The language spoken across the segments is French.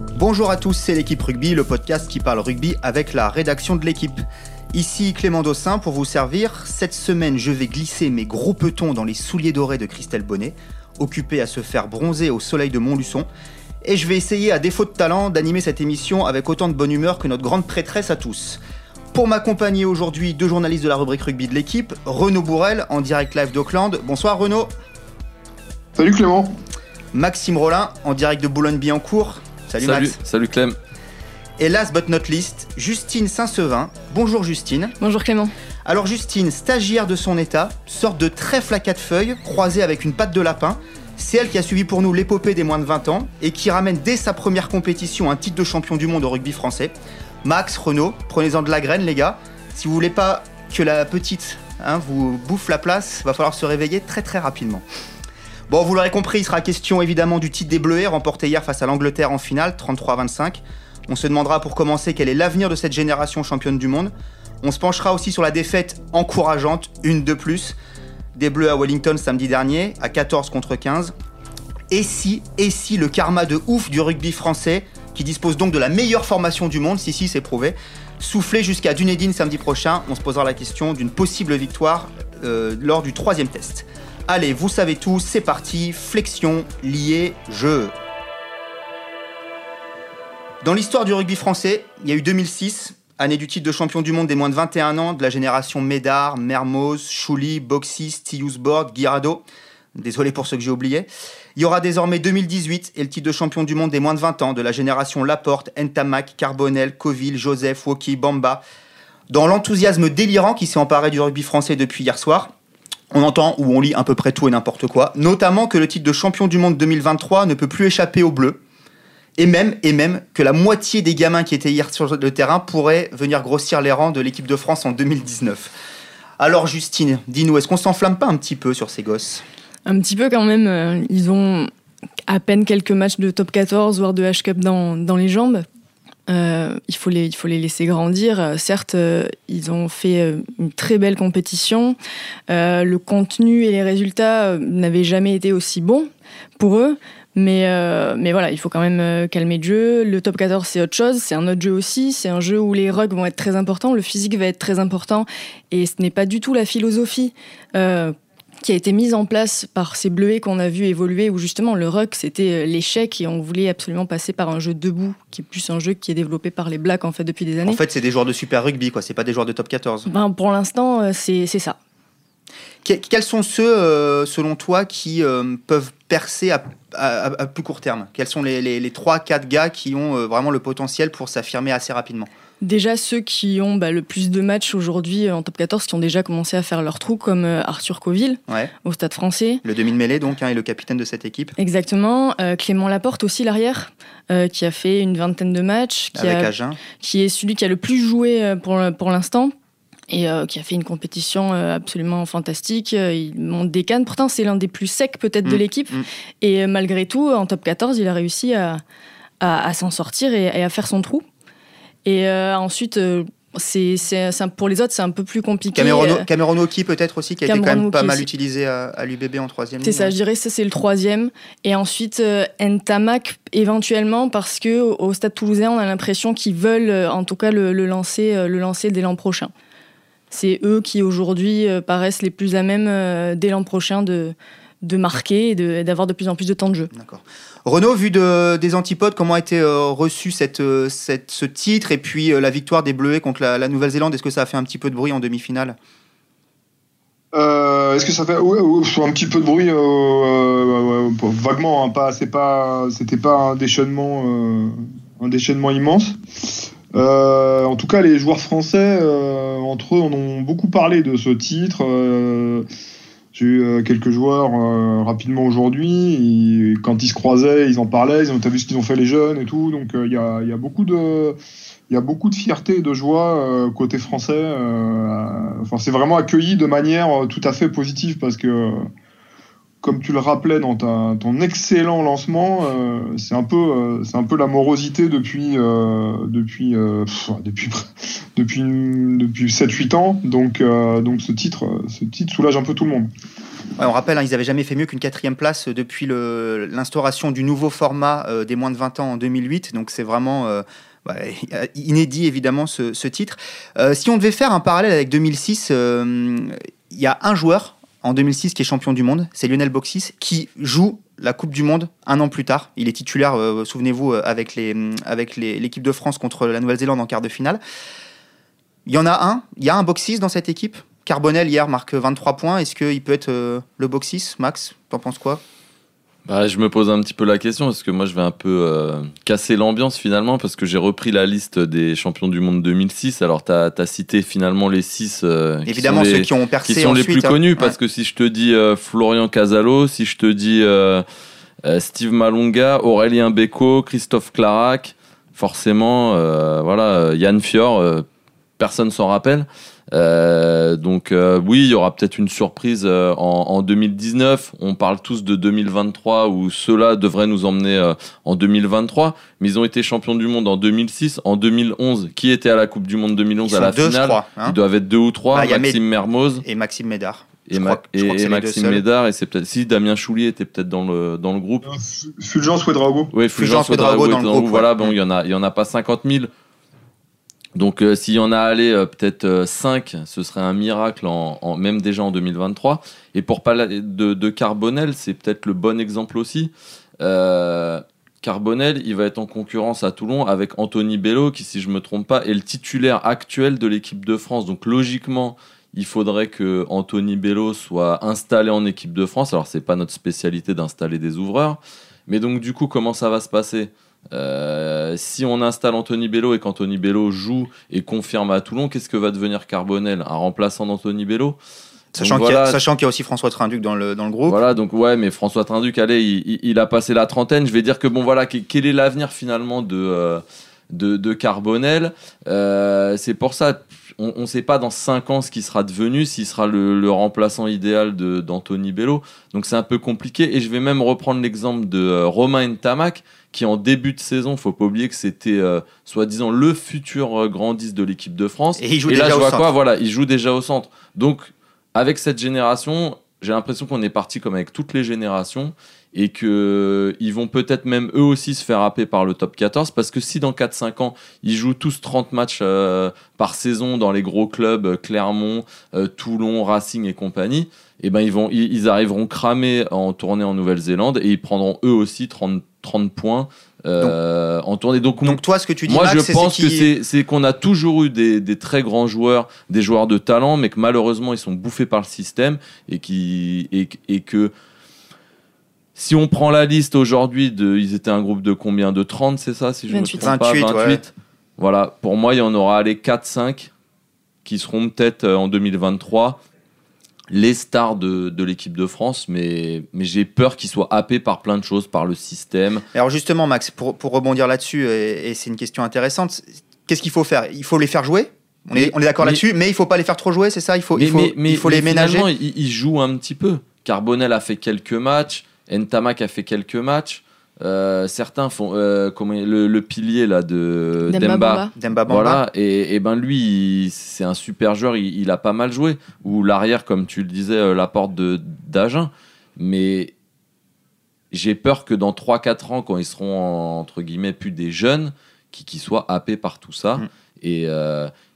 Bonjour à tous, c'est l'équipe rugby, le podcast qui parle rugby avec la rédaction de l'équipe. Ici Clément Dossin pour vous servir. Cette semaine, je vais glisser mes gros petons dans les souliers dorés de Christelle Bonnet, occupée à se faire bronzer au soleil de Montluçon. Et je vais essayer, à défaut de talent, d'animer cette émission avec autant de bonne humeur que notre grande prêtresse à tous. Pour m'accompagner aujourd'hui, deux journalistes de la rubrique rugby de l'équipe, Renaud Bourrel en direct live d'Auckland. Bonsoir Renaud. Salut Clément. Maxime Rollin en direct de Boulogne-Billancourt. Salut, Max. Salut Clem. Et last but not least, Justine Saint-Sevin. Bonjour Justine. Bonjour Clément. Alors Justine, stagiaire de son état, sorte de trèfle à quatre feuilles, croisée avec une patte de lapin. C'est elle qui a suivi pour nous l'épopée des moins de 20 ans et qui ramène dès sa première compétition un titre de champion du monde au rugby français. Max, Renaud, prenez-en de la graine les gars. Si vous voulez pas que la petite hein, vous bouffe la place, va falloir se réveiller très très rapidement. Bon, vous l'aurez compris, il sera question évidemment du titre des Bleuets remporté hier face à l'Angleterre en finale, 33-25. On se demandera pour commencer quel est l'avenir de cette génération championne du monde. On se penchera aussi sur la défaite encourageante, une de plus, des Bleus à Wellington samedi dernier, à 14 contre 15. Et si, et si le karma de ouf du rugby français, qui dispose donc de la meilleure formation du monde, si si c'est prouvé, soufflait jusqu'à Dunedin samedi prochain, on se posera la question d'une possible victoire euh, lors du troisième test. Allez, vous savez tout, c'est parti, flexion, lié, jeu. Dans l'histoire du rugby français, il y a eu 2006, année du titre de champion du monde des moins de 21 ans, de la génération Médard, Mermoz, Chouli, Boxy, Stillus Board, Guirado. Désolé pour ceux que j'ai oubliés. Il y aura désormais 2018 et le titre de champion du monde des moins de 20 ans de la génération Laporte, Entamac, Carbonel, Coville, Joseph, Woki, Bamba. Dans l'enthousiasme délirant qui s'est emparé du rugby français depuis hier soir, on entend ou on lit à peu près tout et n'importe quoi, notamment que le titre de champion du monde 2023 ne peut plus échapper aux Bleus, et même, et même que la moitié des gamins qui étaient hier sur le terrain pourraient venir grossir les rangs de l'équipe de France en 2019. Alors Justine, dis-nous, est-ce qu'on s'enflamme pas un petit peu sur ces gosses? Un petit peu quand même, euh, ils ont à peine quelques matchs de top 14, voire de H-Cup dans, dans les jambes. Euh, il, faut les, il faut les laisser grandir. Euh, certes, euh, ils ont fait une très belle compétition. le contenu et les résultats n'avaient jamais été aussi bons pour eux. Mais, mais voilà, il faut quand même calmer le jeu. Le top 14, c'est autre chose. C'est un autre jeu aussi. C'est un jeu où les rugs vont être très importants. Le physique va être très important. Et ce n'est pas du tout la philosophie qui a été mise en place par ces bleuets qu'on a vu évoluer, où justement le ruck c'était euh, l'échec et on voulait absolument passer par un jeu debout, qui est plus un jeu qui est développé par les Blacks en fait depuis des années. En fait, c'est des joueurs de super rugby, quoi. C'est pas des joueurs de top 14. Ben, pour l'instant, euh, c'est ça. quels sont ceux, euh, selon toi, qui peuvent percer à, plus court terme? Quels sont les, les, les 3-4 gars qui ont vraiment le potentiel pour s'affirmer assez rapidement? Déjà ceux qui ont bah, le plus de matchs aujourd'hui euh, en top 14, qui ont déjà commencé à faire leur trou, comme euh, Arthur Coville au Stade français. Le demi-mêlée donc, hein, et le capitaine de cette équipe. Exactement. Euh, Clément Laporte aussi, l'arrière, qui a fait une vingtaine de matchs. Qui, Avec qui est celui qui a le plus joué pour, pour l'instant et qui a fait une compétition absolument fantastique. il monte des cannes. Pourtant, c'est l'un des plus secs peut-être de mm. l'équipe. Mm. Et malgré tout, en top 14, il a réussi à, à, s'en sortir et, à faire son trou. Et euh, ensuite, euh, c'est, pour les autres, c'est un peu plus compliqué. Cameron, Oki peut-être aussi, qui a été quand même pas mal utilisé à, l'UBB en troisième. C'est ça, je dirais ça c'est le troisième. Et ensuite, euh, Ntamak éventuellement, parce que au, Stade Toulousain, on a l'impression qu'ils veulent, en tout cas, le, lancer, le lancer dès l'an prochain. C'est eux qui aujourd'hui paraissent les plus à même dès l'an prochain de, de marquer et d'avoir de, plus en plus de temps de jeu. D'accord. Renaud, vu de, des antipodes, comment a été euh, reçu cette, euh, cette, ce titre et puis euh, la victoire des Bleuets contre la, Nouvelle-Zélande Est-ce que ça a fait un petit peu de bruit en demi-finale? Est-ce que ça fait un petit peu de bruit vaguement hein, pas c'est pas c'était pas un déchaînement un déchaînement immense. en tout cas, les joueurs français entre eux en ont beaucoup parlé de ce titre. J'ai eu euh, quelques joueurs euh, rapidement aujourd'hui. Quand ils se croisaient, ils en parlaient. Ils ont vu ce qu'ils ont fait les jeunes et tout. Donc euh, il y, a, y, a, beaucoup de y a beaucoup de fierté et de joie côté français. enfin, c'est vraiment accueilli de manière tout à fait positive parce que comme tu le rappelais dans ton excellent lancement, euh, c'est un peu, euh, c'est un peu la morosité depuis, euh, depuis, depuis, depuis, depuis 7-8 ans. Donc, donc ce titre, ce titre soulage un peu tout le monde. on rappelle, hein, ils n'avaient jamais fait mieux qu'une quatrième place depuis l'instauration du nouveau format des moins de 20 ans en 2008. Donc c'est vraiment inédit évidemment ce, titre. si on devait faire un parallèle avec 2006, il y a un joueur en 2006 qui est champion du monde, c'est Lionel Boxis, qui joue la Coupe du Monde un an plus tard. Il est titulaire, euh, souvenez-vous, euh, avec l'équipe avec de France contre la Nouvelle-Zélande en quart de finale. Il y en a un, il y a un Boxis dans cette équipe? Carbonel hier marque 23 points. Est-ce qu'il peut être euh, le Boxis? Max, t'en penses quoi? Bah, je me pose un petit peu la question parce que moi je vais un peu euh, casser l'ambiance finalement parce que j'ai repris la liste des champions du monde 2006. Alors tu as, cité finalement les six euh, Évidemment ceux qui ont percé qui sont les plus hein. connus parce que si je te dis euh, Florian Casalo, si je te dis Steve Malonga, Aurélien Beko, Christophe Clarac, forcément voilà Yann Fior, personne s'en rappelle. Euh, donc euh, oui, il y aura peut-être une surprise euh, en, 2019. On parle tous de 2023 où cela devrait nous emmener en 2023. Mais ils ont été champions du monde en 2006, en 2011. Qui était à la Coupe du Monde 2011 à la finale? hein. Ils doivent être deux ou trois. Bah, Maxime Mermoz et Maxime Médard. Et, Maxime Médard et c'est peut-être si Damien Choulier était peut-être dans le dans le groupe. Fulgence Ouedraogo. Oui, Fulgence Ouedraogo dans, le groupe. Voilà, bon, il y en a il y en a pas 50 000. Donc euh, s'il y en a allé euh, peut-être 5, euh, ce serait un miracle, en, même déjà en 2023. Et pour parler de, Carbonel, c'est peut-être le bon exemple aussi. Carbonel, il va être en concurrence à Toulon avec Anthony Bello, qui, si je ne me trompe pas, est le titulaire actuel de l'équipe de France. Donc logiquement, il faudrait que Anthony Bello soit installé en équipe de France. Alors c'est pas notre spécialité d'installer des ouvreurs, mais donc du coup, comment ça va se passer? Euh, si on installe Anthony Bello et qu'Anthony Bello joue et confirme à Toulon, qu'est-ce que va devenir Carbonel Un remplaçant d'Anthony Bello? Sachant qu'il y, a aussi François Trinduc dans le, dans le groupe. Voilà, donc ouais, mais François Trinduc, allez, il, a passé la trentaine. Je vais dire que bon, voilà, quel est l'avenir finalement de, euh, de, de, Carbonel? Euh, C'est pour ça, on ne sait pas dans 5 ans ce qui sera devenu, s'il sera le, remplaçant idéal d'Anthony Bello. Donc c'est un peu compliqué. Et je vais même reprendre l'exemple de Romain Ntamak qui en début de saison, faut pas oublier que c'était euh, soi-disant le futur euh, grand de l'équipe de France. Et il joue là, déjà je vois quoi? Voilà, il joue déjà au centre. Donc, avec cette génération, j'ai l'impression qu'on est parti comme avec toutes les générations et que ils vont peut-être même eux aussi se faire happer par le top 14 parce que si dans 4-5 ans ils jouent tous 30 matchs euh, par saison dans les gros clubs Clermont, Toulon, Racing et compagnie, et eh ben ils, arriveront cramés en tournée en Nouvelle-Zélande et ils prendront eux aussi 30 30 points euh, en tournée. Donc, donc, toi, ce que tu dis, moi, je pense que c'est qu'on a toujours eu des, très grands joueurs, des joueurs de talent, mais que malheureusement, ils sont bouffés par le système et, qui, et, que si on prend la liste aujourd'hui, de, ils étaient un groupe de combien? De 30, c'est ça si je 28. Me trompe pas, 28. Voilà, pour moi, il y en aura allé 4-5 qui seront peut-être euh, en 2023 les stars de, l'équipe de France, mais, mais j'ai peur qu'ils soient happés par plein de choses, par le système. Alors justement, Max, pour, rebondir là-dessus, et, c'est une question intéressante, qu'est-ce qu'il faut faire? Il faut les faire jouer? On est, on est d'accord là-dessus, mais il faut pas les faire trop jouer, c'est ça? Il faut, il faut, il faut les ménager. Ils, ils jouent un petit peu. Carbonel a fait quelques matchs, Ntamak a fait quelques matchs. Euh, certains font euh, comment, le, pilier là de Demba, Demba. voilà et, ben lui c'est un super joueur il, a pas mal joué. Ou l'arrière comme tu le disais euh, la porte de d'Agen. Mais j'ai peur que dans 3-4 ans quand ils seront entre guillemets plus des jeunes qui, qui soient happés par tout ça. Mm. et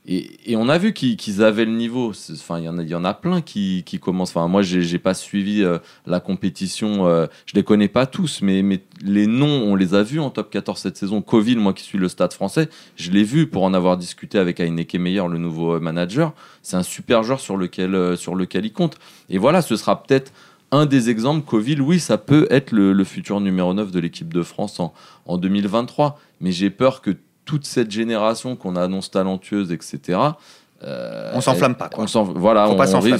et, on a vu qu'ils avaient le niveau. Enfin, il y en a, plein qui, commencent. Enfin, moi, j'ai pas suivi euh, la compétition. Euh, je les connais pas tous, mais, les noms, on les a vus en top 14 cette saison. Coville, moi qui suis le Stade Français, je l'ai vu pour en avoir discuté avec Heineke Meyer, le nouveau euh, manager. C'est un super joueur sur lequel, sur lequel il compte. Et voilà, ce sera peut-être un des exemples. Coville, oui, ça peut être le, futur numéro 9 de l'équipe de France en 2023. Mais j'ai peur que toute cette génération qu'on annonce talentueuse, etc. Euh, on s'enflamme pas. Quoi. On voilà,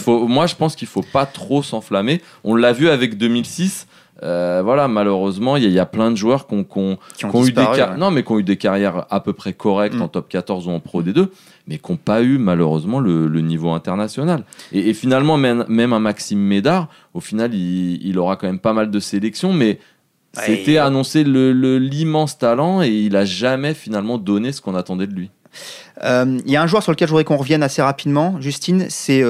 moi je pense qu'il faut pas trop s'enflammer. On l'a vu avec 2006. Euh, voilà, malheureusement, il y, a plein de joueurs qui ont, eu des non, mais qui ont eu des carrières à peu près correctes mm. en top 14 ou en pro D2, mais qui n'ont pas eu malheureusement le, niveau international. Et, finalement, même, un Maxime Médard, au final, il, il, aura quand même pas mal de sélections, mais c'était annoncé l'immense talent et il a jamais finalement donné ce qu'on attendait de lui. Il y a un joueur sur lequel je voudrais qu'on revienne assez rapidement, Justine, c'est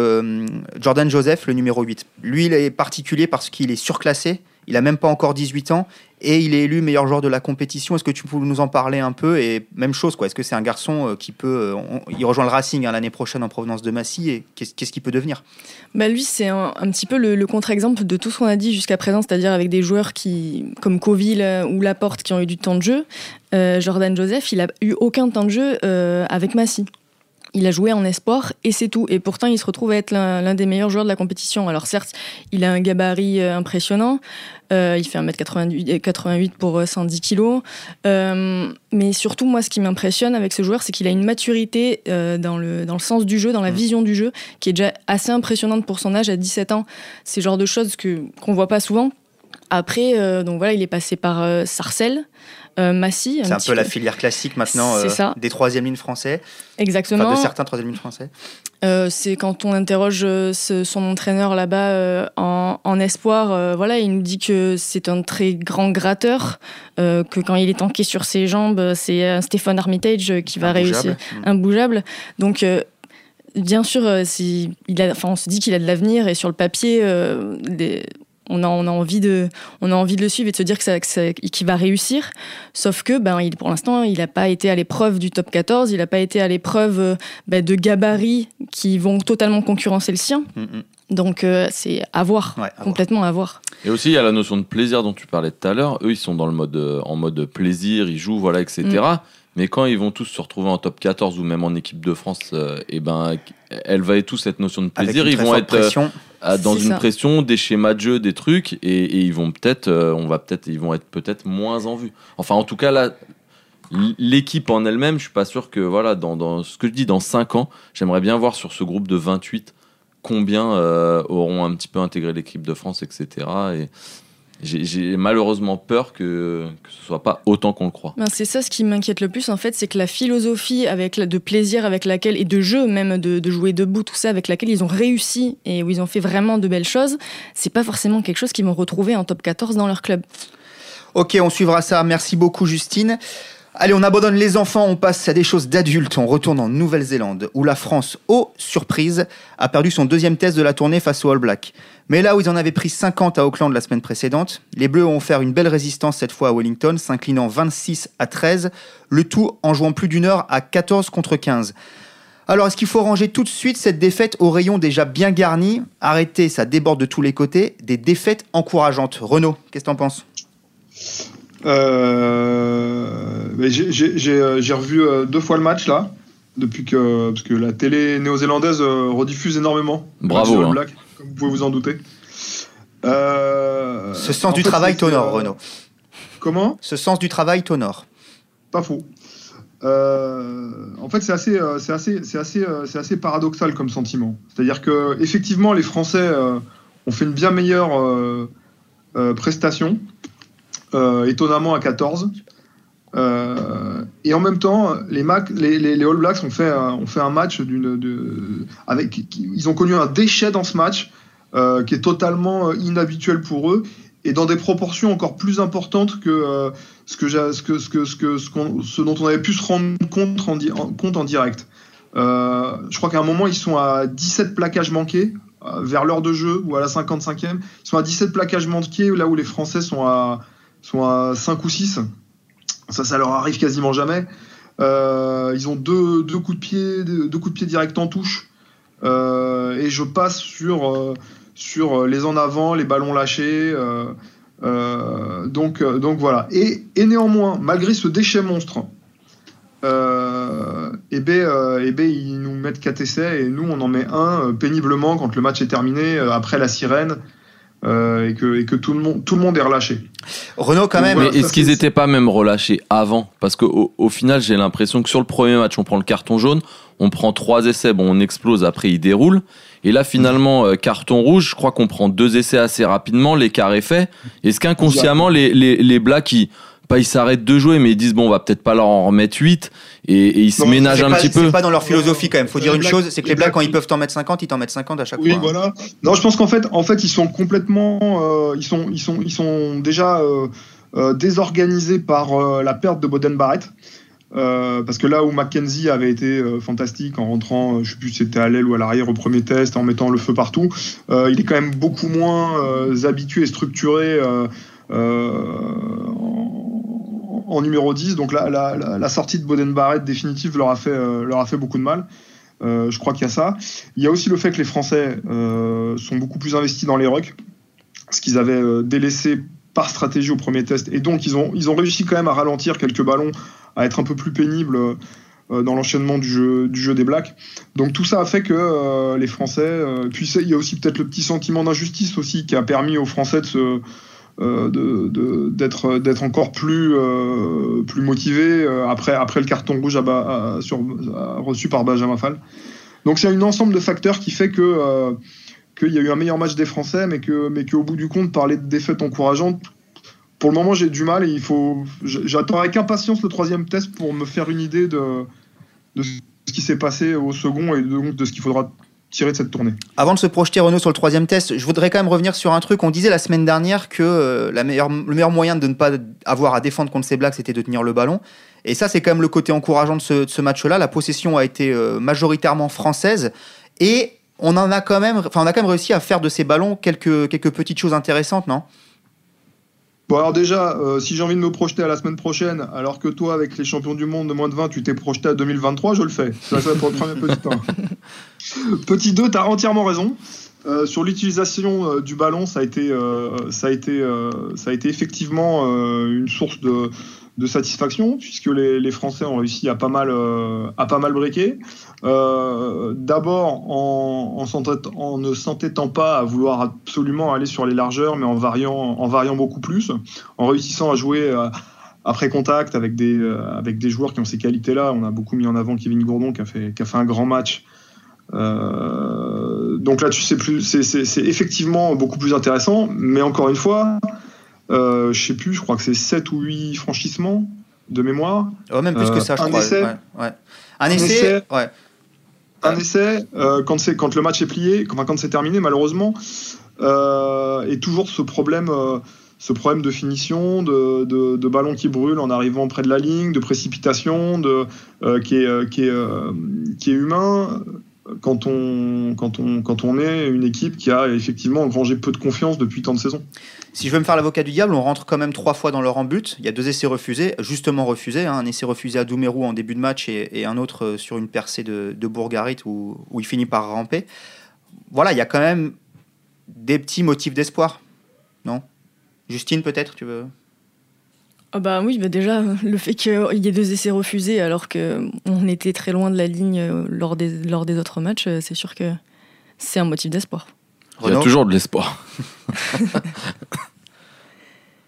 Jordan Joseph, le numéro 8. Lui, il est particulier parce qu'il est surclassé. Il a même pas encore 18 ans et il est élu meilleur joueur de la compétition. Est-ce que tu peux nous en parler un peu Et même chose, quoi. Est-ce que c'est un garçon euh, qui peut. Euh, il rejoint le Racing hein, l'année prochaine en provenance de Massy et qu'est-ce qu'il peut devenir? Bah Lui, c'est un, petit peu le, contre-exemple de tout ce qu'on a dit jusqu'à présent, c'est-à-dire avec des joueurs qui, comme Coville euh, ou Laporte qui ont eu du temps de jeu. Jordan Joseph, il a eu aucun temps de jeu avec Massy il a joué en espoir et c'est tout. Et pourtant, il se retrouve à être l'un des meilleurs joueurs de la compétition. Alors certes, il a un gabarit euh, impressionnant. Euh, il fait 1m88 88 pour 110 kg. Euh, mais surtout, moi, ce qui m'impressionne avec ce joueur, c'est qu'il a une maturité dans, le, dans le sens du jeu, dans la mmh. vision du jeu, qui est déjà assez impressionnante pour son âge à 17 ans. C'est le genre de choses qu'on ne voit pas souvent. Après, donc voilà, il est passé par Sarcelles. Euh, Massy. C'est un, peu, la filière classique maintenant euh, des troisième lignes français. Exactement. de certains troisième lignes français. Euh, c'est quand on interroge son entraîneur là-bas en, espoir, voilà, il nous dit que c'est un très grand gratteur, que quand il est tanké sur ses jambes, c'est Stéphane Armitage qui va réussir, mm. imbougeable. Donc bien sûr, il a, on se dit qu'il a de l'avenir et sur le papier, on a, on a, envie de, on a envie de le suivre et de se dire que ça, qu'il va réussir. Sauf que, ben, il, pour l'instant, il n'a pas été à l'épreuve du top 14, il n'a pas été à l'épreuve euh, ben, de gabarits qui vont totalement concurrencer le sien. Mm, mm. Donc, euh, c'est à voir, complètement à voir. Et aussi, il y a la notion de plaisir dont tu parlais tout à l'heure. Eux, ils sont dans le mode, euh, en mode plaisir, ils jouent, voilà, etc. Mm. Mais quand ils vont tous se retrouver en top 14 ou même en équipe de France, et eh ben, elle va être tous cette notion de plaisir. Ils vont être dans une pression, des schémas de jeu, des trucs, et, ils vont peut-être, euh, on va peut-être, ils vont être peut-être moins en vue. Enfin, en tout cas là, l'équipe en elle-même, je suis pas sûr que voilà, dans, ce que je dis, dans 5 ans, j'aimerais bien voir sur ce groupe de 28 combien euh, auront un petit peu intégré l'équipe de France, etc. Et, j'ai malheureusement peur que, que ce soit pas autant qu'on le croit. Ben c'est ça ce qui m'inquiète le plus en fait, c'est que la philosophie avec de plaisir avec laquelle et de jeu même de, de, jouer debout tout ça avec laquelle ils ont réussi et où ils ont fait vraiment de belles choses, c'est pas forcément quelque chose qu'ils vont retrouver en top 14 dans leur club. Ok, on suivra ça. Merci beaucoup Justine. Allez, on abandonne les enfants, on passe à des choses d'adultes. On retourne en Nouvelle-Zélande, où la France, oh surprise, a perdu son deuxième test de la tournée face aux All Blacks. Mais là où ils en avaient pris 50 à Auckland la semaine précédente, les Bleus ont offert une belle résistance cette fois à Wellington, s'inclinant 26 à 13, le tout en jouant plus d'une heure à 14 contre 15. Alors, est-ce qu'il faut ranger tout de suite cette défaite au rayon déjà bien garni Arrêtez, ça déborde de tous les côtés. Des défaites encourageantes? Renaud, qu'est-ce que t'en penses? Euh, j'ai revu euh, deux fois le match là, depuis que, parce que la télé néo-zélandaise rediffuse énormément. Bravo. Hein. comme vous pouvez vous en douter. Ce sens du travail t'honore, Renaud. Comment? Ce sens du travail t'honore. Pas faux. en fait, c'est assez, c'est assez, c'est assez, c'est assez paradoxal comme sentiment. C'est-à-dire que effectivement, les Français ont fait une bien meilleure prestation euh, étonnamment à 14. Euh, et en même temps, les, All Blacks ont fait, fait un match avec, ils ont connu un déchet dans ce match euh, qui est totalement inhabituel pour eux et dans des proportions encore plus importantes que ce, dont on avait pu se rendre compte en, compte en direct. je crois qu'à un moment, ils sont à 17 plaquages manqués vers l'heure de jeu ou à la 55e. Ils sont à 17 plaquages manqués là où les Français sont à, sont à 5 ou 6. Ça, ça leur arrive quasiment jamais. Euh, ils ont deux, deux, coups de pied, deux, coups de directs en touche. Euh, et je passe sur, euh, sur les en avant, les ballons lâchés. donc, donc voilà. Et, néanmoins, malgré ce déchet monstre, et ben, et ben, ils nous mettent 4 essais et nous on en met un péniblement quand le match est terminé après la sirène euh, et, que, et que tout, le monde, tout le monde est relâché. Renault, quand même. mais est-ce qu'ils n'étaient pas même relâchés avant? Parce qu'au au final, j'ai l'impression que sur le premier match, on prend le carton jaune, on prend trois essais, bon, on explose, après il déroule. Et là, finalement, euh, carton rouge, je crois qu'on prend deux essais assez rapidement, l'écart est fait. Est-ce qu'inconsciemment, les, les, les Blacks, ils pas ils s'arrêtent de jouer, mais ils disent bon, on va peut-être pas leur en remettre 8 et, ils se ménagent un petit peu. C'est pas dans leur philosophie quand même. Faut dire une chose, c'est que les Blacks quand ils peuvent t'en mettre 50, ils t'en mettent 50 à chaque fois. Oui, voilà. Non, je pense qu'en fait, en fait, ils sont complètement, euh, ils sont, ils sont, ils sont déjà euh, euh, désorganisés par la perte de Boden Barrett. Euh, parce que là où Mackenzie avait été euh, fantastique en rentrant, euh, je sais plus si c'était à l'aile ou à l'arrière au premier test, en mettant le feu partout, il est quand même beaucoup moins habitué et structuré en, numéro 10. Donc la, sortie de Boden Barrett définitive leur a fait, leur a fait beaucoup de mal. je crois qu'il y a ça. Il y a aussi le fait que les Français sont beaucoup plus investis dans les rucks, ce qu'ils avaient délaissé par stratégie au premier test. Et donc ils ont, réussi quand même à ralentir quelques ballons à être un peu plus pénible euh, dans l'enchaînement du jeu, des Blacks. Donc tout ça a fait que euh, les Français, euh, puis il y a aussi peut-être le petit sentiment d'injustice aussi qui a permis aux Français de se d'être d'être encore plus plus motivés après après le carton rouge reçu par Benjamin Fall. Donc c'est un ensemble de facteurs qui fait qu'il y a eu un meilleur match des Français, mais qu'au bout du compte parler de défaites encourageantes pour le moment, j'ai du mal et il faut. J'attends avec impatience le troisième test pour me faire une idée de, de ce qui s'est passé au second et de, de ce qu'il faudra tirer de cette tournée. Avant de se projeter Renault sur le troisième test, je voudrais quand même revenir sur un truc. On disait la semaine dernière que euh, le meilleur moyen de ne pas avoir à défendre contre ces Blacks, c'était de tenir le ballon. Et ça, c'est quand même le côté encourageant de ce, match-là. La possession a été euh, majoritairement française et on en a quand même, on a quand même réussi à faire de ces ballons quelques, quelques petites choses intéressantes, non? Bon, alors déjà, euh, si j'ai envie de me projeter à la semaine prochaine, alors que toi, avec les champions du monde de moins de 20, tu t'es projeté à 2023, je le fais. Ça, ça être le premier petit 1. petit 2, tu as entièrement raison. Euh, sur l'utilisation euh, du ballon, ça a été, ça a été, ça a été effectivement une source de, de satisfaction puisque les, Français ont réussi à pas mal à pas mal briquer. D'abord en, ne s'entêtant pas à vouloir absolument aller sur les largeurs, mais en variant en variant beaucoup plus, en réussissant à jouer après contact avec des avec des joueurs qui ont ces qualités-là. On a beaucoup mis en avant Kevin Gourdon qui a fait qui a fait un grand match euh, donc là, tu c'est effectivement beaucoup plus intéressant, mais encore une fois, euh, je sais plus, je crois que c'est 7 ou 8 franchissements de mémoire. Oh, même plus que ça, je un crois. Essai, Un, essai, ouais. Un essai, euh, quand, quand le match est plié, quand, quand c'est terminé, malheureusement, euh, et toujours ce problème, euh, ce problème de finition, de, de, de, ballon qui brûle en arrivant près de la ligne, de précipitation, de, euh, qui, est, qui, est, qui est humain quand on, quand, on, quand on est une équipe qui a effectivement engrangé peu de confiance depuis tant de saisons. Si je veux me faire l'avocat du diable, on rentre quand même trois fois dans leur but. Il y a deux essais refusés, justement refusés. Hein. un essai refusé à Doumerou en début de match et, un autre euh, sur une percée de, de Bourgarit où, où, il finit par ramper. Voilà, il y a quand même des petits motifs d'espoir, non? Justine, peut-être, tu veux ah bah oui, bah déjà, le fait qu'il y ait deux essais refusés alors qu'on était très loin de la ligne euh, lors des, lors des autres matchs, euh, c'est sûr que c'est un motif d'espoir. Il y a toujours de l'espoir.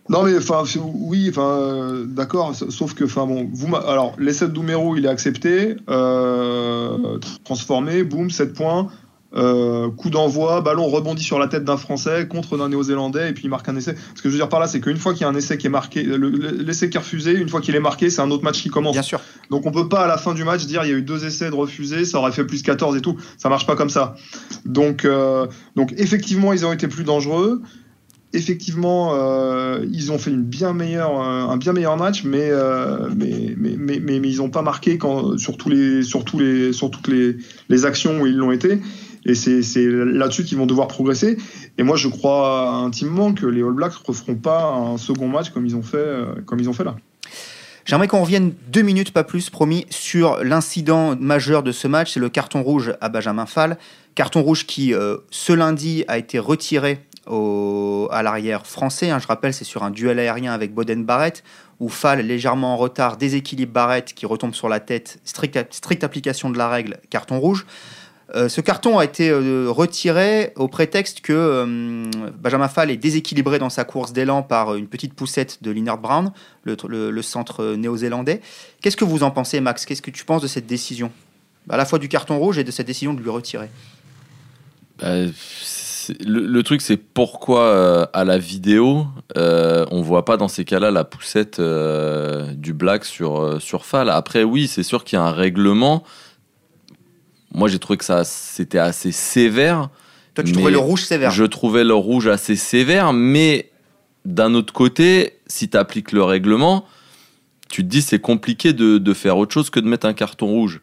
non mais enfin oui, enfin euh, d'accord, sauf que enfin bon, vous alors l'essai de Doumero, il est accepté, transformé, boum, 7 points. Euh, coup d'envoi, ballon rebondit sur la tête d'un Français contre d'un Néo-Zélandais et puis il marque un essai. Ce que je veux dire par là, c'est qu'une fois qu'il y a un essai qui est marqué, l'essai qui est refusé, une fois qu'il est marqué, c'est un autre match qui commence. Bien sûr. Donc on peut pas à la fin du match dire il y a eu deux essais de refusés, ça aurait fait plus 14 et tout. Ça marche pas comme ça. Donc, euh, donc effectivement, ils ont été plus dangereux. Effectivement, euh, ils ont fait une bien meilleure, un bien meilleur match, mais, mais, mais, mais, mais, ils n'ont pas marqué quand, sur, tous les, sur, tous les, sur toutes les, les actions où ils l'ont été. Et c'est là-dessus qu'ils vont devoir progresser. Et moi, je crois intimement que les All Blacks ne referont pas un second match comme ils ont fait, euh, comme ils ont fait là. J'aimerais qu'on revienne deux minutes, pas plus, promis, sur l'incident majeur de ce match. C'est le carton rouge à Benjamin Fall. Carton rouge qui, euh, ce lundi, a été retiré au, à l'arrière français. Hein. je rappelle, c'est sur un duel aérien avec Boden Barrett, où Fall, légèrement en retard, déséquilibre Barrett qui retombe sur la tête. stricte application de la règle, carton rouge. Euh, ce carton a été euh, retiré au prétexte que euh, Benjamin Fall est déséquilibré dans sa course d'élan par une petite poussette de Leonard Brown, le, centre néo-zélandais. Qu'est-ce que vous en pensez, Max? Qu'est-ce que tu penses de cette décision? À la fois du carton rouge et de cette décision de lui retirer bah, le, truc, c'est pourquoi à la vidéo, on voit pas dans ces cas-là la poussette du black sur, sur Fall? Après, oui, c'est sûr qu'il y a un règlement moi, j'ai trouvé que ça c'était assez sévère. Toi, tu trouvais le rouge sévère Je trouvais le rouge assez sévère, mais d'un autre côté, si tu appliques le règlement, tu te dis c'est compliqué de, de faire autre chose que de mettre un carton rouge.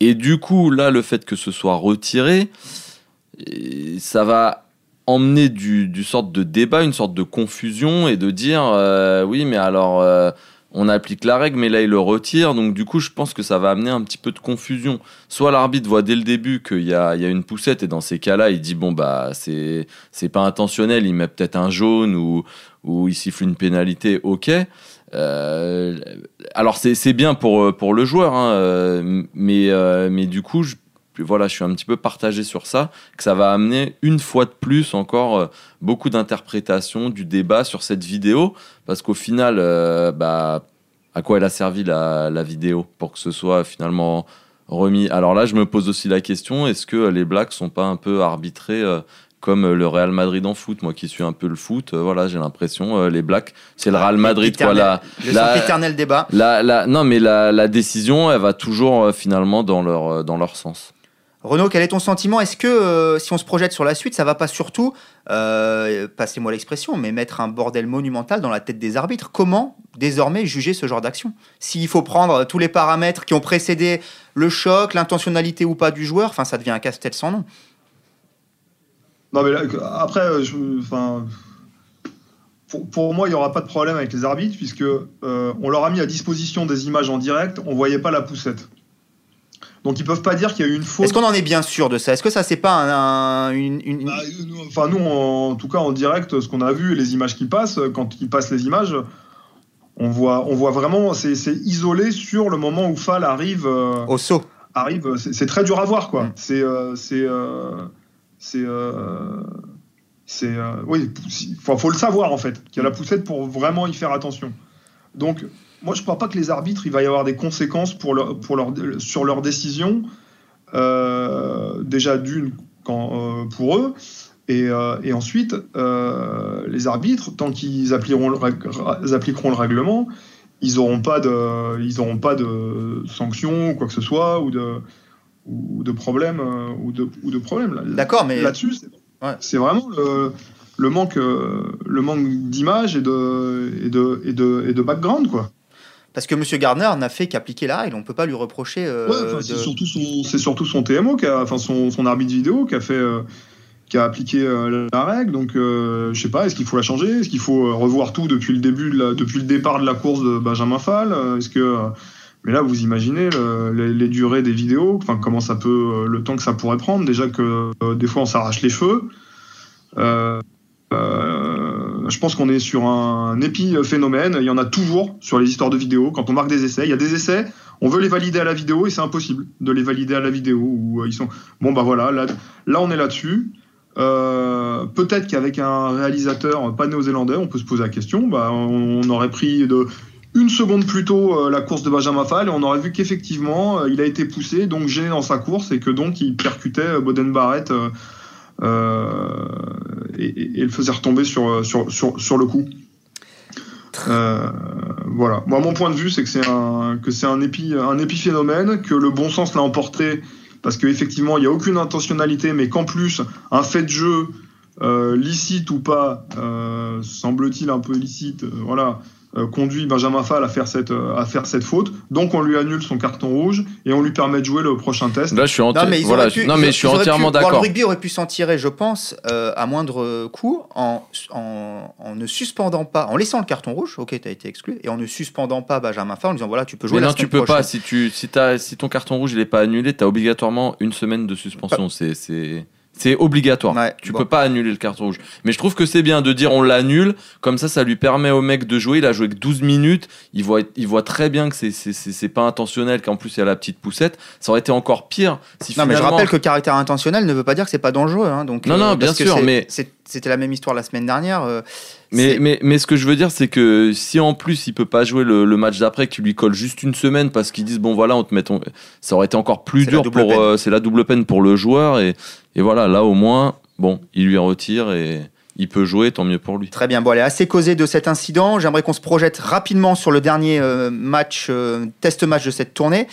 Et du coup, là, le fait que ce soit retiré, et ça va emmener du, du sorte de débat, une sorte de confusion et de dire euh, oui, mais alors euh, on applique la règle, mais là il le retire. Donc du coup, je pense que ça va amener un petit peu de confusion. Soit l'arbitre voit dès le début qu'il y y a une poussette et dans ces cas-là, il dit bon bah c'est c'est pas intentionnel, il met peut-être un jaune ou ou il siffle une pénalité, ok. Euh, alors c'est bien pour pour le joueur, hein, euh, mais euh, mais du coup, je, voilà, je suis un petit peu partagé sur ça, que ça va amener une fois de plus encore euh, beaucoup d'interprétations, du débat sur cette vidéo, parce qu'au final, euh, bah, à quoi elle a servi la, la vidéo pour que ce soit finalement remis? Alors là, je me pose aussi la question, est-ce que les Blacks sont pas un peu arbitrés euh, comme le Real Madrid en foot, moi qui suis un peu le foot, euh, voilà, j'ai l'impression euh, les Blacks, c'est le Real Madrid quoi. La, Le la- éternel débat. la- la- non mais la, décision, elle va toujours euh, finalement dans leur euh, dans leur sens. Renaud, quel est ton sentiment? Est-ce que euh, si on se projette sur la suite, ça va pas surtout, euh, passez-moi l'expression, mais mettre un bordel monumental dans la tête des arbitres? Comment désormais juger ce genre d'action? S'il faut prendre tous les paramètres qui ont précédé le choc, l'intentionnalité ou pas du joueur, enfin ça devient un casse-tête sans nom. Après, euh, pour, moi, il n'y aura pas de problème avec les arbitres, puisque on leur a mis à disposition des images en direct, on voyait pas la poussette. Donc ils peuvent pas dire qu'il y a eu une faute. Est-ce qu'on en est bien sûr de ça? Est-ce que ça c'est pas un, un- une, une- Bah, nous, enfin, nous, en, tout cas, en direct, ce qu'on a vu, les images qui passent, quand ils passent les images, on voit, on voit vraiment, c'est isolé sur le moment où Fall arrive. euh, au saut arrive, c'est très dur à voir, quoi. Mm. C'est, euh, c'est, euh, c'est, euh, c'est, euh, oui, il faut, faut le savoir en fait, qu'il y a la poussette pour vraiment y faire attention. Donc, moi, je crois pas que les arbitres, il va y avoir des conséquences pour leur, pour leur, sur leurs décisions. Euh, déjà d'une quand, euh, pour eux. Et, euh, et ensuite, les arbitres, tant qu'ils appliqueront le, appliqueront règlement, ils n'auront pas de, ils auront pas de sanctions ou quoi que ce soit ou de, ou de problème ou de, ou de problème. D'accord, mais Là-dessus, c'est Ouais. c'est vraiment le, le manque, le manque d'image et de, et de, et de, et de background quoi. Parce que M. Gardner n'a fait qu'appliquer la règle, on peut pas lui reprocher. euh, Ouais, enfin, c'est surtout son, c'est surtout son TMO, qui a, enfin son, son arbitre vidéo qui a fait, euh, qui a appliqué euh, la règle. Donc, je sais pas, est-ce qu'il faut la changer? Est-ce qu'il faut revoir tout depuis le début, de la- depuis le départ de la course de Benjamin Fall? Est-ce que, mais là, vous imaginez le- les, les durées des vidéos, enfin comment ça peut, le temps que ça pourrait prendre. Déjà que des fois on s'arrache les cheveux. Euh, je pense qu'on est sur un épiphénomène. Il y en a toujours sur les histoires de vidéos. Quand on marque des essais, il y a des essais on veut les valider à la vidéo et c'est impossible de les valider à la vidéo où euh, ils sont bon bah voilà là, on est là-dessus Euh, peut-être qu'avec un réalisateur pas néo-zélandais on peut se poser la question bah, on, aurait pris de une seconde plus tôt euh, la course de Benjamin Fall et on aurait vu qu'effectivement il a été poussé donc gêné dans sa course et que donc il percutait Boden Barrett et, et- le faisait retomber sur, euh, sur, sur, sur le coup euh, voilà. Moi, mon point de vue, c'est que c'est un que c'est un épi un épiphénomène, que le bon sens l'a emporté parce qu'effectivement, il n'y a aucune intentionnalité, mais qu'en plus, un fait de jeu euh, licite ou pas, euh, semble-t-il un peu licite, euh, voilà, euh, conduit Benjamin Fall à faire cette euh, à faire cette faute. Donc, on lui annule son carton rouge et on lui permet de jouer le prochain test. Là, je suis enti- Non, mais, voilà, je- pu- non, ils- mais je suis entièrement bon, Le d'accord. rugby aurait pu s'en tirer, je pense, euh, à moindre coût, en, en, en ne suspendant pas, en laissant le carton rouge, ok, tu as été exclu, et en ne suspendant pas Benjamin Fall en disant voilà, tu peux jouer Mais la non, tu peux pas. Si, tu, si, t'as- si ton carton rouge il est pas annulé, tu as obligatoirement une semaine de suspension. C'est- C'est obligatoire. Ouais, Tu bon. peux pas annuler le carton rouge. Mais je trouve que c'est bien de dire on l'annule. Comme ça, ça lui permet au mec de jouer. Il a joué que 12 minutes. Il voit, il voit très bien que c'est- pas intentionnel, qu'en plus il y a la petite poussette. Ça aurait été encore pire si Non, mais je rappelle que caractère intentionnel ne veut pas dire que c'est pas dangereux. hein, donc, Non, non, bien parce que sûr, mais- C'était la même histoire la semaine dernière. euh, Mais, mais, mais ce que je veux dire, c'est que si en plus il peut pas jouer le, le match d'après, qui lui colle juste une semaine parce qu'ils disent bon voilà, on te met ton... ça aurait été encore plus dur pour. euh, c'est la double peine pour le joueur et, et voilà, là au moins, bon, il lui retire et il peut jouer, tant mieux pour lui. Très bien, bon allez, assez causé de cet incident. J'aimerais qu'on se projette rapidement sur le dernier euh, match, euh, test match de cette tournée.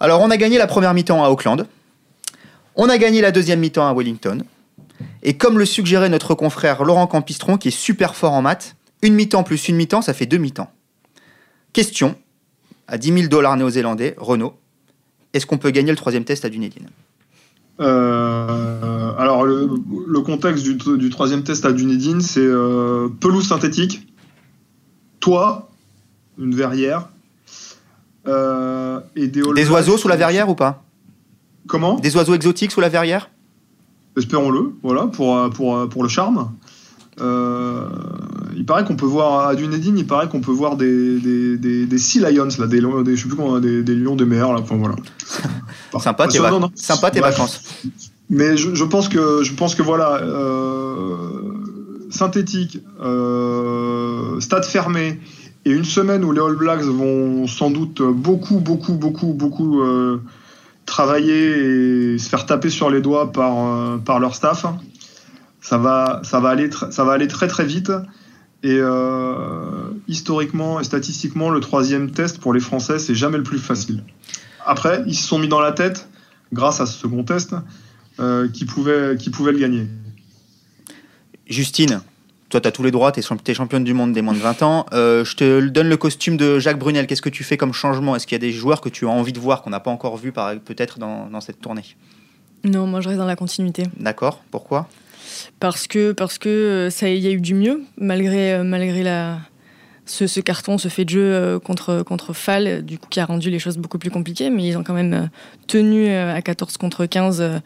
Alors, on a gagné la première mi-temps à Auckland. On a gagné la deuxième mi-temps à Wellington. Et comme le suggérait notre confrère Laurent Campistron, qui est super fort en maths, une mi-temps plus une mi-temps, ça fait deux mi-temps. Question à 10 000 dollars néo-zélandais, Renault. Est-ce qu'on peut gagner le troisième test à Dunedin? Euh, alors, le, contexte du, troisième test à Dunedin, c'est euh, pelouse synthétique, toit, une verrière, euh, et des, des oiseaux sous la verrière ou pas? Comment? Des oiseaux exotiques sous la verrière? Espérons-le, voilà, pour, pour, pour le charme. Il paraît qu'on peut voir à Dunedin, il paraît qu'on peut voir des, des, des, sea lions, là, des, des, je sais plus comment, des, des lions des mers, là, enfin voilà. Sympa, tes, Sympa tes vacances. Mais je, pense que je pense que voilà, euh, synthétique, euh, stade fermé et une semaine où les All Blacks vont sans doute beaucoup, beaucoup, beaucoup, beaucoup euh, travailler et se faire taper sur les doigts par, par leur staff. Ça va, ça va aller, ça va aller très très vite. Et historiquement et statistiquement, le troisième test pour les Français, c'est jamais le plus facile. Après, ils se sont mis dans la tête, grâce à ce second test, euh, qui, pouvait, qui pouvait le gagner. Justine, toi, tu as tous les droits, tu es, championne du monde des moins de 20 ans. Euh, je te donne le costume de Jacques Brunel. Qu'est-ce que tu fais comme changement? Est-ce qu'il y a des joueurs que tu as envie de voir qu'on n'a pas encore vu peut-être dans, dans, cette tournée? Non, moi je reste dans la continuité. D'accord. Pourquoi? Parce que parce que euh, ça y a eu du mieux malgré malgré la ce, carton, ce fait de jeu euh, contre, contre Fall, du coup, qui a rendu les choses beaucoup plus compliquées, mais ils ont quand même euh, tenu euh, à 14 contre 15.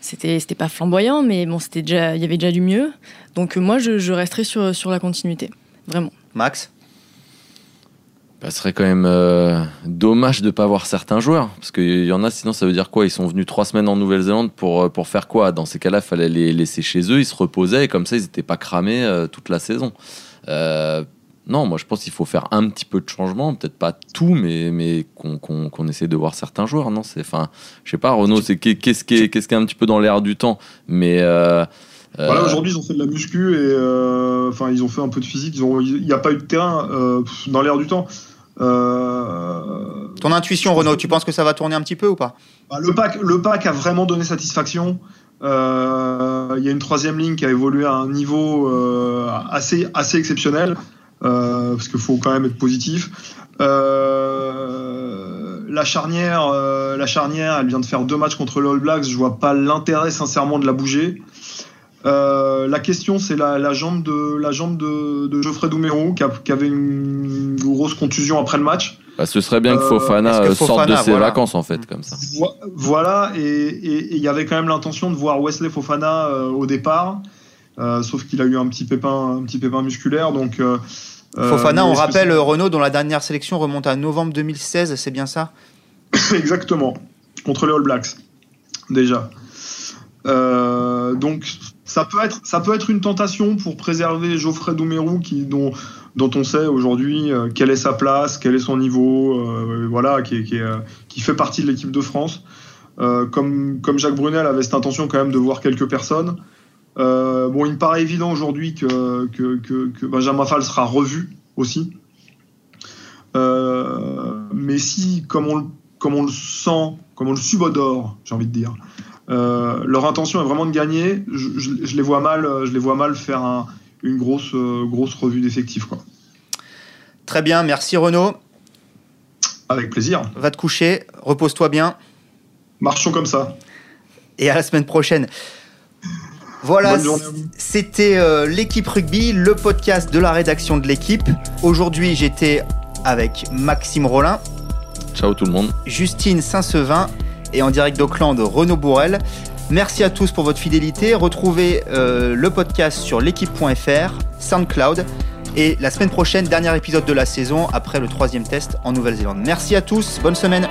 C'était, c'était pas flamboyant, mais bon, c'était déjà, il y avait déjà du mieux. Donc moi, je, je resterai sur, sur la continuité, vraiment. Max? Bah, ce serait quand même dommage de ne pas voir certains joueurs. Parce qu'il y en a, sinon, ça veut dire quoi? Ils sont venus trois semaines en Nouvelle-Zélande pour, pour faire quoi? Dans ces cas-là, il fallait les laisser chez eux, ils se reposaient, et comme ça, ils n'étaient pas cramés toute la saison. Non, moi je pense qu'il faut faire un petit peu de changement, peut-être pas tout, mais, mais qu'on essaie de voir certains joueurs. Non, c'est, enfin, je sais pas, Renault, c'est qu'est-ce qui est, qu'est-ce qui est un petit peu dans l'air du temps, mais. Euh, euh, voilà, aujourd'hui ils ont fait de la muscu et euh, enfin ils ont fait un peu de physique. Il n'y a pas eu de terrain dans l'air du temps. Ton intuition, Renault, tu penses que ça va tourner un petit peu ou pas? Bah, le pack, le pack a vraiment donné satisfaction. Il y a une troisième ligne qui a évolué à un niveau assez, assez exceptionnel. Euh, parce qu'il faut quand même être positif. Euh, la charnière, euh, la charnière, elle vient de faire deux matchs contre le All Blacks. Je vois pas l'intérêt sincèrement de la bouger. La question, c'est la, jambe de la jambe de, Geoffrey Doumerou qui, avait une grosse contusion après le match. Bah, ce serait bien que Fofana, sorte de ses vacances en fait, comme ça. Voilà, et il y avait quand même l'intention de voir Wesley Fofana au départ. Euh, sauf qu'il a eu un petit pépin, un petit pépin musculaire. Donc, euh, euh, Fofana, on rappelle Renault, dont la dernière sélection remonte à novembre 2016, c'est bien ça? Exactement, contre les All Blacks, déjà. donc ça peut être ça peut être une tentation pour préserver Geoffrey Doumerou dont on sait aujourd'hui quelle est sa place, quel est son niveau, voilà, qui, qui, fait partie de l'équipe de France. comme, Jacques Brunel avait cette intention quand même de voir quelques personnes, euh, bon, il me paraît évident aujourd'hui que, Benjamin Fall sera revu aussi. Euh, mais si, comme on le sent, comme on le subodore, j'ai envie de dire, euh, leur intention est vraiment de gagner, je, les, vois mal, je les vois mal faire une grosse, grosse revue d'effectifs. Très bien, merci Renaud. Avec plaisir. Va te coucher, repose-toi bien. Marchons comme ça. Et à la semaine prochaine. Voilà, c'était euh, l'équipe rugby, le podcast de la rédaction de l'équipe. Aujourd'hui, j'étais avec Maxime Rollin. Ciao tout le monde. Justine Saint-Sevin et en direct d'Auckland, Renaud Bourrel. Merci à tous pour votre fidélité. Retrouvez euh, le podcast sur l'équipe.fr, SoundCloud. Et la semaine prochaine, dernier épisode de la saison après le troisième test en Nouvelle-Zélande. Merci à tous, bonne semaine.